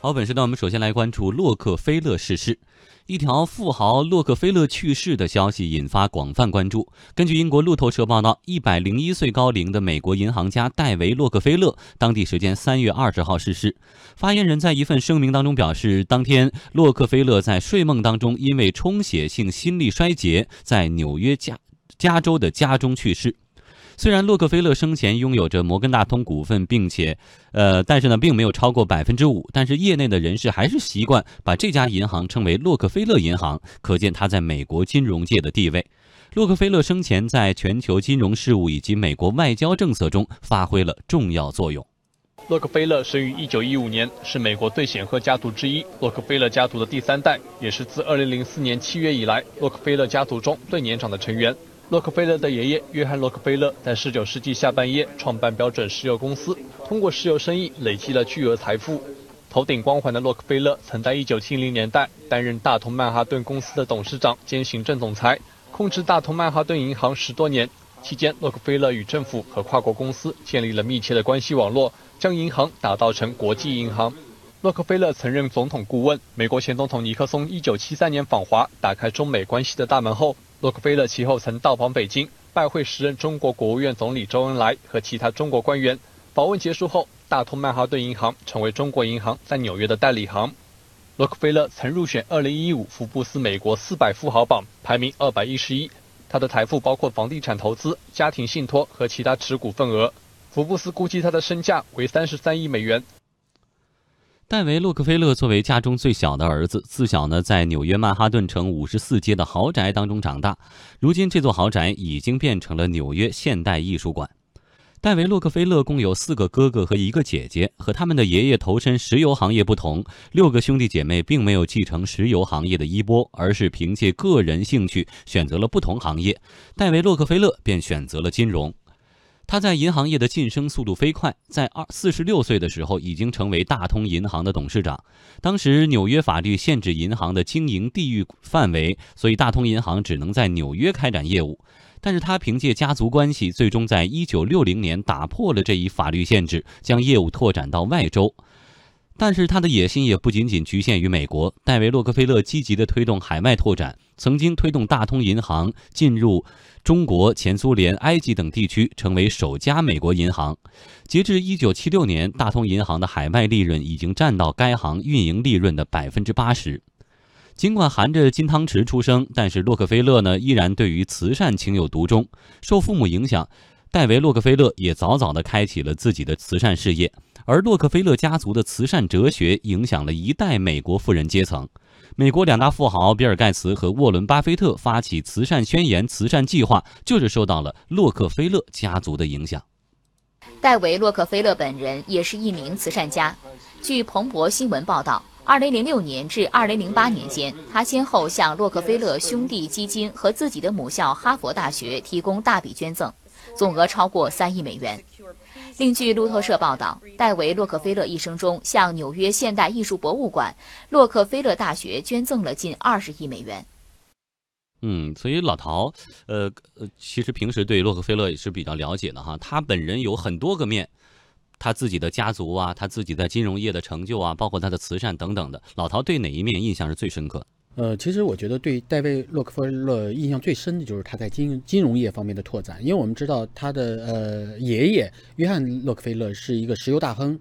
好，本时段我们首先来关注洛克菲勒逝世。一条富豪洛克菲勒去世的消息引发广泛关注。根据英国路透社报道，一百零一岁高龄的美国银行家戴维·洛克菲勒，当地时间三月二十号逝世。发言人在一份声明当中表示，当天洛克菲勒在睡梦当中因为充血性心力衰竭，在纽约加加州的家中去世。虽然洛克菲勒生前拥有着摩根大通股份，并且，呃，但是呢，并没有超过百分之五。但是业内的人士还是习惯把这家银行称为洛克菲勒银行，可见他在美国金融界的地位。洛克菲勒生前在全球金融事务以及美国外交政策中发挥了重要作用。洛克菲勒生于一九一五年，是美国最显赫家族之一，洛克菲勒家族的第三代，也是自二零零四年七月以来洛克菲勒家族中最年长的成员。洛克菲勒的爷爷约翰·洛克菲勒在19世纪下半叶创办标准石油公司，通过石油生意累积了巨额财富。头顶光环的洛克菲勒曾在1970年代担任大同曼哈顿公司的董事长兼行政总裁，控制大同曼哈顿银行十多年。期间，洛克菲勒与政府和跨国公司建立了密切的关系网络，将银行打造成国际银行。洛克菲勒曾任总统顾问。美国前总统尼克松1973年访华，打开中美关系的大门后。洛克菲勒其后曾到访北京，拜会时任中国国务院总理周恩来和其他中国官员。访问结束后，大通曼哈顿银行成为中国银行在纽约的代理行。洛克菲勒曾入选2015福布斯美国400富豪榜，排名211。他的财富包括房地产投资、家庭信托和其他持股份额。福布斯估计他的身价为33亿美元。戴维·洛克菲勒作为家中最小的儿子，自小呢在纽约曼哈顿城五十四街的豪宅当中长大。如今，这座豪宅已经变成了纽约现代艺术馆。戴维·洛克菲勒共有四个哥哥和一个姐姐，和他们的爷爷投身石油行业不同，六个兄弟姐妹并没有继承石油行业的衣钵，而是凭借个人兴趣选择了不同行业。戴维·洛克菲勒便选择了金融。他在银行业的晋升速度飞快，在二四十六岁的时候已经成为大通银行的董事长。当时纽约法律限制银行的经营地域范围，所以大通银行只能在纽约开展业务。但是他凭借家族关系，最终在一九六零年打破了这一法律限制，将业务拓展到外州。但是他的野心也不仅仅局限于美国。戴维·洛克菲勒积极地推动海外拓展，曾经推动大通银行进入中国、前苏联、埃及等地区，成为首家美国银行。截至1976年，大通银行的海外利润已经占到该行运营利润的百分之八十。尽管含着金汤匙出生，但是洛克菲勒呢依然对于慈善情有独钟。受父母影响，戴维·洛克菲勒也早早地开启了自己的慈善事业。而洛克菲勒家族的慈善哲学影响了一代美国富人阶层。美国两大富豪比尔·盖茨和沃伦·巴菲特发起慈善宣言慈善计划，就是受到了洛克菲勒家族的影响。戴维·洛克菲勒本人也是一名慈善家。据彭博新闻报道，2006年至2008年间，他先后向洛克菲勒兄弟基金和自己的母校哈佛大学提供大笔捐赠，总额超过三亿美元。另据路透社报道，戴维·洛克菲勒一生中向纽约现代艺术博物馆、洛克菲勒大学捐赠了近二十亿美元。嗯，所以老陶，呃呃，其实平时对洛克菲勒也是比较了解的哈。他本人有很多个面，他自己的家族啊，他自己在金融业的成就啊，包括他的慈善等等的。老陶对哪一面印象是最深刻？呃，其实我觉得对戴维·洛克菲勒印象最深的就是他在金金融业方面的拓展，因为我们知道他的呃爷爷约翰·洛克菲勒是一个石油大亨，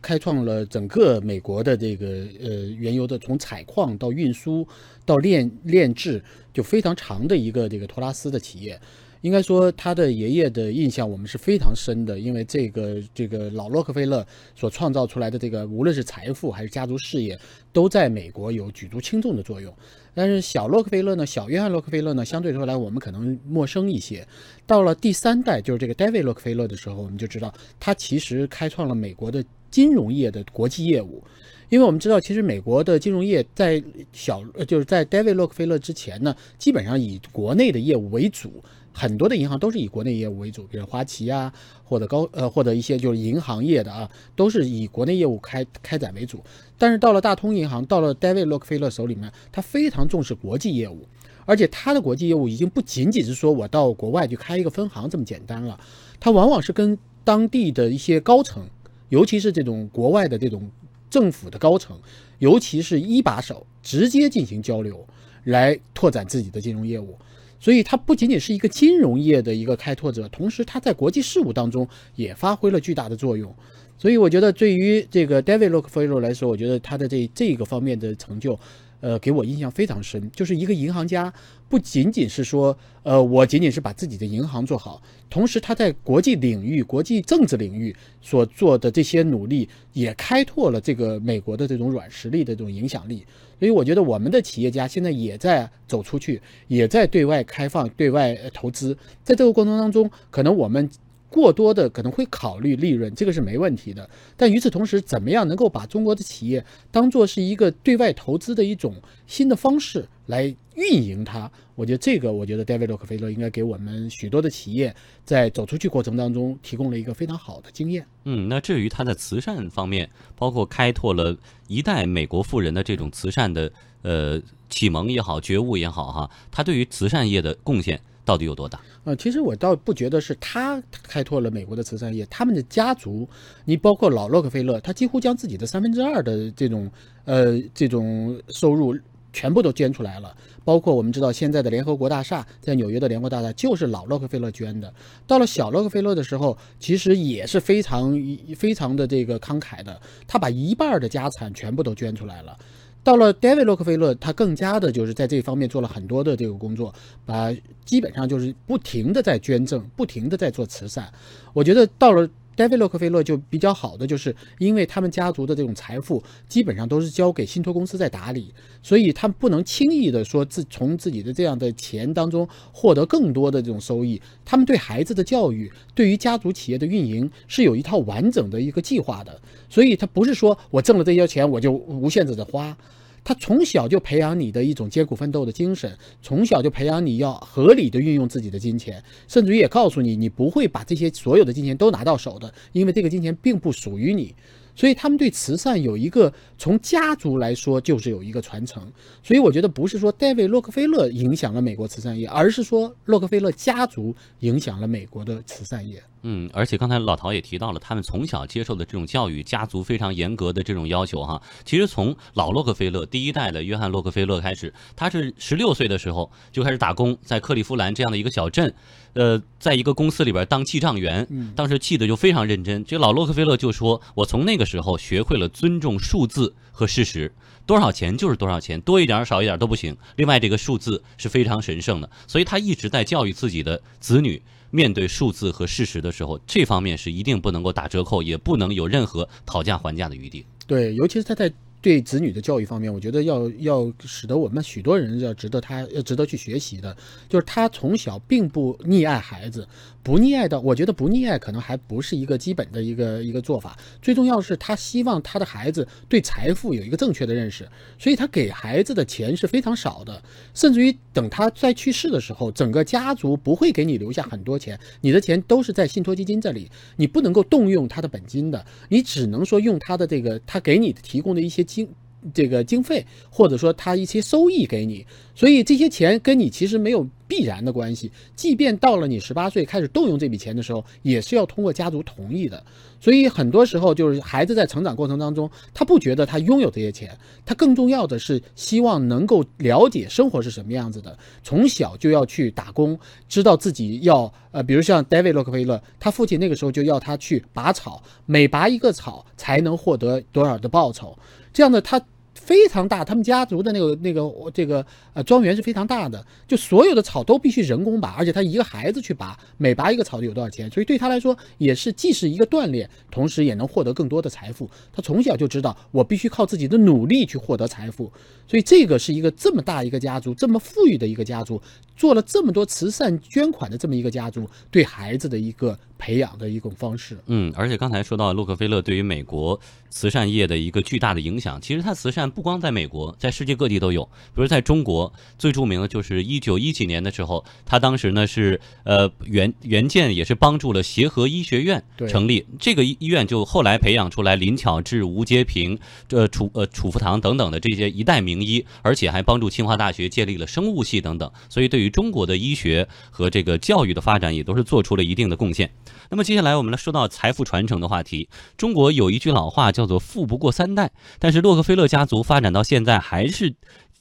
开创了整个美国的这个呃原油的从采矿到运输到炼炼制就非常长的一个这个托拉斯的企业。应该说，他的爷爷的印象我们是非常深的，因为这个这个老洛克菲勒所创造出来的这个，无论是财富还是家族事业，都在美国有举足轻重的作用。但是小洛克菲勒呢，小约翰洛克菲勒呢，相对说来我们可能陌生一些。到了第三代，就是这个 David 洛克菲勒的时候，我们就知道他其实开创了美国的金融业的国际业务。因为我们知道，其实美国的金融业在小就是在 David 洛克菲勒之前呢，基本上以国内的业务为主。很多的银行都是以国内业务为主，比如花旗啊，或者高呃或者一些就是银行业的啊，都是以国内业务开开展为主。但是到了大通银行，到了 David 洛克菲勒手里面，他非常重视国际业务，而且他的国际业务已经不仅仅是说我到国外去开一个分行这么简单了，他往往是跟当地的一些高层，尤其是这种国外的这种政府的高层，尤其是一把手，直接进行交流，来拓展自己的金融业务。所以，他不仅仅是一个金融业的一个开拓者，同时他在国际事务当中也发挥了巨大的作用。所以，我觉得对于这个 David Rockefeller 来说，我觉得他的这这个方面的成就。呃，给我印象非常深，就是一个银行家，不仅仅是说，呃，我仅仅是把自己的银行做好，同时他在国际领域、国际政治领域所做的这些努力，也开拓了这个美国的这种软实力的这种影响力。所以，我觉得我们的企业家现在也在走出去，也在对外开放、对外投资，在这个过程当中，可能我们。过多的可能会考虑利润，这个是没问题的。但与此同时，怎么样能够把中国的企业当做是一个对外投资的一种新的方式来运营它？我觉得这个，我觉得 David 洛克菲勒应该给我们许多的企业在走出去过程当中提供了一个非常好的经验。嗯，那至于他在慈善方面，包括开拓了一代美国富人的这种慈善的呃启蒙也好、觉悟也好，哈，他对于慈善业的贡献。到底有多大？呃，其实我倒不觉得是他开拓了美国的慈善业，他们的家族，你包括老洛克菲勒，他几乎将自己的三分之二的这种呃这种收入全部都捐出来了。包括我们知道现在的联合国大厦，在纽约的联合国大厦就是老洛克菲勒捐的。到了小洛克菲勒的时候，其实也是非常非常的这个慷慨的，他把一半的家产全部都捐出来了。到了 David 洛克菲勒，他更加的就是在这方面做了很多的这个工作，把基本上就是不停的在捐赠，不停的在做慈善。我觉得到了。戴维·洛克菲勒就比较好的，就是因为他们家族的这种财富基本上都是交给信托公司在打理，所以他们不能轻易的说自从自己的这样的钱当中获得更多的这种收益。他们对孩子的教育，对于家族企业的运营是有一套完整的一个计划的，所以他不是说我挣了这些钱我就无限制的花。他从小就培养你的一种艰苦奋斗的精神，从小就培养你要合理的运用自己的金钱，甚至于也告诉你，你不会把这些所有的金钱都拿到手的，因为这个金钱并不属于你。所以他们对慈善有一个从家族来说就是有一个传承，所以我觉得不是说戴维·洛克菲勒影响了美国慈善业，而是说洛克菲勒家族影响了美国的慈善业。嗯，而且刚才老陶也提到了，他们从小接受的这种教育，家族非常严格的这种要求哈。其实从老洛克菲勒第一代的约翰·洛克菲勒开始，他是十六岁的时候就开始打工，在克利夫兰这样的一个小镇，呃，在一个公司里边当记账员，当时记得就非常认真。这老洛克菲勒就说：“我从那个时候学会了尊重数字和事实，多少钱就是多少钱，多一点少一点都不行。另外，这个数字是非常神圣的，所以他一直在教育自己的子女。”面对数字和事实的时候，这方面是一定不能够打折扣，也不能有任何讨价还价的余地。对，尤其是他在。对子女的教育方面，我觉得要要使得我们许多人要值得他要值得去学习的，就是他从小并不溺爱孩子，不溺爱的，我觉得不溺爱可能还不是一个基本的一个一个做法。最重要是，他希望他的孩子对财富有一个正确的认识，所以他给孩子的钱是非常少的，甚至于等他在去世的时候，整个家族不会给你留下很多钱，你的钱都是在信托基金这里，你不能够动用他的本金的，你只能说用他的这个他给你提供的一些。经这个经费，或者说他一些收益给你，所以这些钱跟你其实没有。必然的关系，即便到了你十八岁开始动用这笔钱的时候，也是要通过家族同意的。所以很多时候就是孩子在成长过程当中，他不觉得他拥有这些钱，他更重要的是希望能够了解生活是什么样子的，从小就要去打工，知道自己要呃，比如像 David 洛克菲勒，他父亲那个时候就要他去拔草，每拔一个草才能获得多少的报酬，这样的他。非常大，他们家族的那个那个这个呃庄园是非常大的，就所有的草都必须人工拔，而且他一个孩子去拔，每拔一个草就有多少钱，所以对他来说也是既是一个锻炼，同时也能获得更多的财富。他从小就知道我必须靠自己的努力去获得财富，所以这个是一个这么大一个家族，这么富裕的一个家族，做了这么多慈善捐款的这么一个家族，对孩子的一个。培养的一种方式，嗯，而且刚才说到洛克菲勒对于美国慈善业的一个巨大的影响，其实他慈善不光在美国，在世界各地都有。比如在中国，最著名的就是一九一几年的时候，他当时呢是呃援援建，也是帮助了协和医学院成立。这个医院就后来培养出来林巧稚、吴阶平、这楚呃楚福堂等等的这些一代名医，而且还帮助清华大学建立了生物系等等。所以对于中国的医学和这个教育的发展，也都是做出了一定的贡献。那么接下来我们来说到财富传承的话题。中国有一句老话叫做“富不过三代”，但是洛克菲勒家族发展到现在还是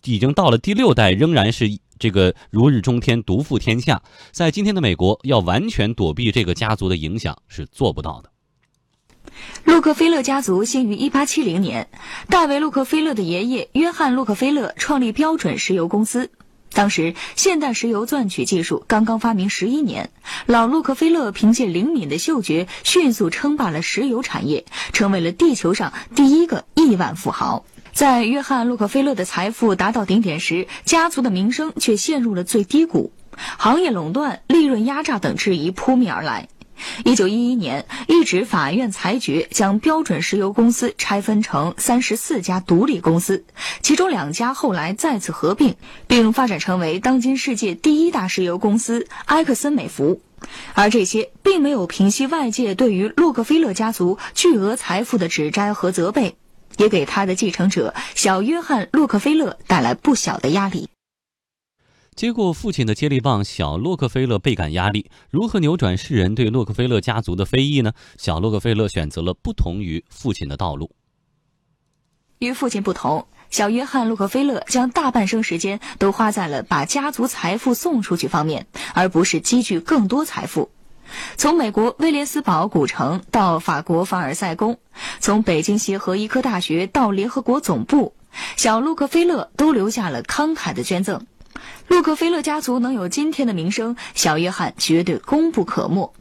已经到了第六代，仍然是这个如日中天、独负天下。在今天的美国，要完全躲避这个家族的影响是做不到的。洛克菲勒家族兴于1870年，大卫·洛克菲勒的爷爷约翰·洛克菲勒创立标准石油公司。当时，现代石油钻取技术刚刚发明十一年，老洛克菲勒凭借灵敏的嗅觉，迅速称霸了石油产业，成为了地球上第一个亿万富豪。在约翰·洛克菲勒的财富达到顶点时，家族的名声却陷入了最低谷，行业垄断、利润压榨等质疑扑面而来。一九一一年，一纸法院裁决将标准石油公司拆分成三十四家独立公司，其中两家后来再次合并，并发展成为当今世界第一大石油公司埃克森美孚。而这些并没有平息外界对于洛克菲勒家族巨额财富的指摘和责备，也给他的继承者小约翰·洛克菲勒带来不小的压力。接过父亲的接力棒，小洛克菲勒倍感压力。如何扭转世人对洛克菲勒家族的非议呢？小洛克菲勒选择了不同于父亲的道路。与父亲不同，小约翰·洛克菲勒将大半生时间都花在了把家族财富送出去方面，而不是积聚更多财富。从美国威廉斯堡古城到法国凡尔赛宫，从北京协和医科大学到联合国总部，小洛克菲勒都留下了慷慨的捐赠。洛克菲勒家族能有今天的名声，小约翰绝对功不可没。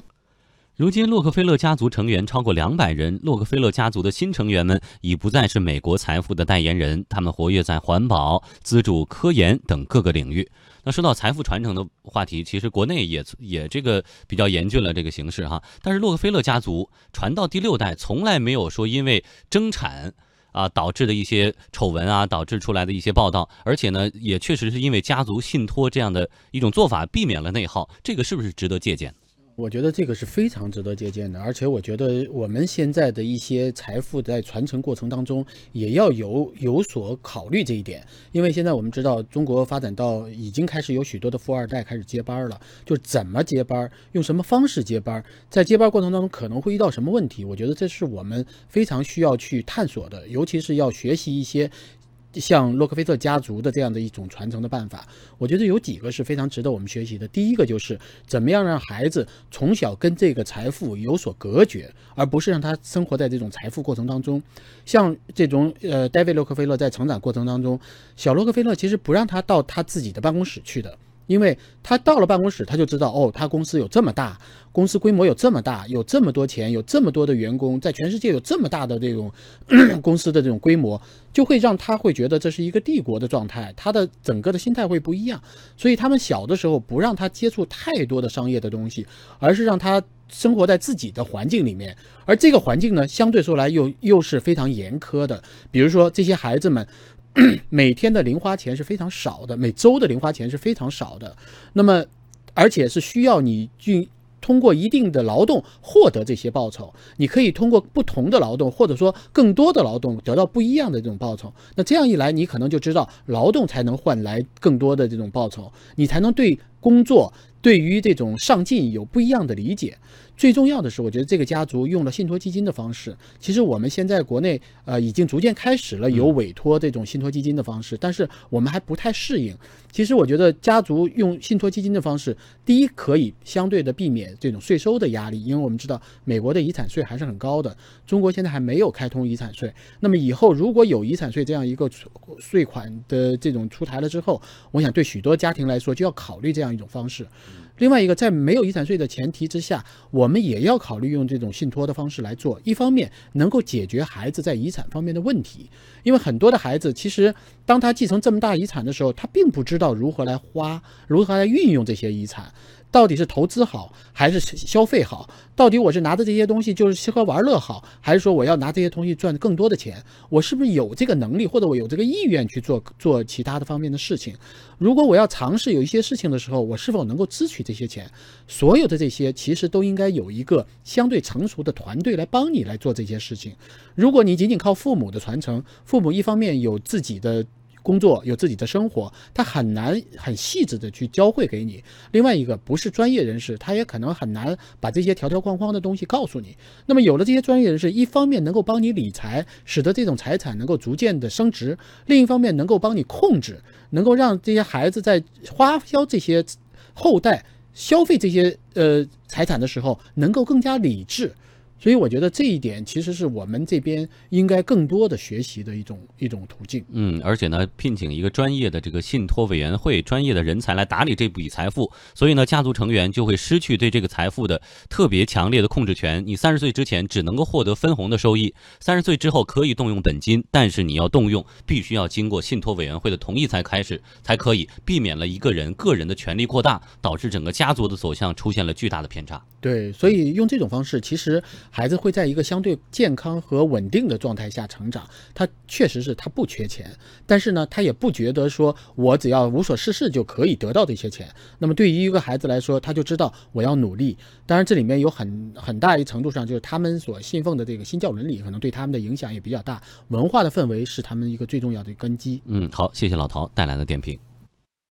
如今，洛克菲勒家族成员超过两百人。洛克菲勒家族的新成员们已不再是美国财富的代言人，他们活跃在环保、资助科研等各个领域。那说到财富传承的话题，其实国内也也这个比较严峻了这个形势哈。但是洛克菲勒家族传到第六代，从来没有说因为争产。啊，导致的一些丑闻啊，导致出来的一些报道，而且呢，也确实是因为家族信托这样的一种做法，避免了内耗，这个是不是值得借鉴？我觉得这个是非常值得借鉴的，而且我觉得我们现在的一些财富在传承过程当中也要有有所考虑这一点，因为现在我们知道中国发展到已经开始有许多的富二代开始接班了，就怎么接班，用什么方式接班，在接班过程当中可能会遇到什么问题，我觉得这是我们非常需要去探索的，尤其是要学习一些。像洛克菲勒家族的这样的一种传承的办法，我觉得有几个是非常值得我们学习的。第一个就是怎么样让孩子从小跟这个财富有所隔绝，而不是让他生活在这种财富过程当中。像这种呃，戴维·洛克菲勒在成长过程当中，小洛克菲勒其实不让他到他自己的办公室去的。因为他到了办公室，他就知道哦，他公司有这么大，公司规模有这么大，有这么多钱，有这么多的员工，在全世界有这么大的这种 公司的这种规模，就会让他会觉得这是一个帝国的状态，他的整个的心态会不一样。所以他们小的时候不让他接触太多的商业的东西，而是让他生活在自己的环境里面，而这个环境呢，相对说来又又是非常严苛的。比如说这些孩子们。每天的零花钱是非常少的，每周的零花钱是非常少的。那么，而且是需要你去通过一定的劳动获得这些报酬。你可以通过不同的劳动，或者说更多的劳动，得到不一样的这种报酬。那这样一来，你可能就知道劳动才能换来更多的这种报酬，你才能对工作、对于这种上进有不一样的理解。最重要的是，我觉得这个家族用了信托基金的方式。其实我们现在国内呃已经逐渐开始了有委托这种信托基金的方式，但是我们还不太适应。其实我觉得家族用信托基金的方式，第一可以相对的避免这种税收的压力，因为我们知道美国的遗产税还是很高的，中国现在还没有开通遗产税。那么以后如果有遗产税这样一个税款的这种出台了之后，我想对许多家庭来说就要考虑这样一种方式。另外一个，在没有遗产税的前提之下，我们也要考虑用这种信托的方式来做。一方面能够解决孩子在遗产方面的问题，因为很多的孩子其实当他继承这么大遗产的时候，他并不知道如何来花，如何来运用这些遗产。到底是投资好还是消费好？到底我是拿着这些东西就是吃喝玩乐好，还是说我要拿这些东西赚更多的钱？我是不是有这个能力，或者我有这个意愿去做做其他的方面的事情？如果我要尝试有一些事情的时候，我是否能够支取这些钱？所有的这些其实都应该有一个相对成熟的团队来帮你来做这些事情。如果你仅仅靠父母的传承，父母一方面有自己的。工作，有自己的生活，他很难很细致的去教会给你。另外一个不是专业人士，他也可能很难把这些条条框框的东西告诉你。那么有了这些专业人士，一方面能够帮你理财，使得这种财产能够逐渐的升值；另一方面能够帮你控制，能够让这些孩子在花销这些后代消费这些呃财产的时候，能够更加理智。所以我觉得这一点其实是我们这边应该更多的学习的一种一种途径。嗯，而且呢，聘请一个专业的这个信托委员会专业的人才来打理这笔财富，所以呢，家族成员就会失去对这个财富的特别强烈的控制权。你三十岁之前只能够获得分红的收益，三十岁之后可以动用本金，但是你要动用，必须要经过信托委员会的同意才开始，才可以避免了一个人个人的权利过大，导致整个家族的走向出现了巨大的偏差。对，所以用这种方式，其实。孩子会在一个相对健康和稳定的状态下成长，他确实是他不缺钱，但是呢，他也不觉得说我只要无所事事就可以得到这些钱。那么对于一个孩子来说，他就知道我要努力。当然，这里面有很很大一程度上就是他们所信奉的这个新教伦理，可能对他们的影响也比较大。文化的氛围是他们一个最重要的根基。嗯，好，谢谢老陶带来的点评。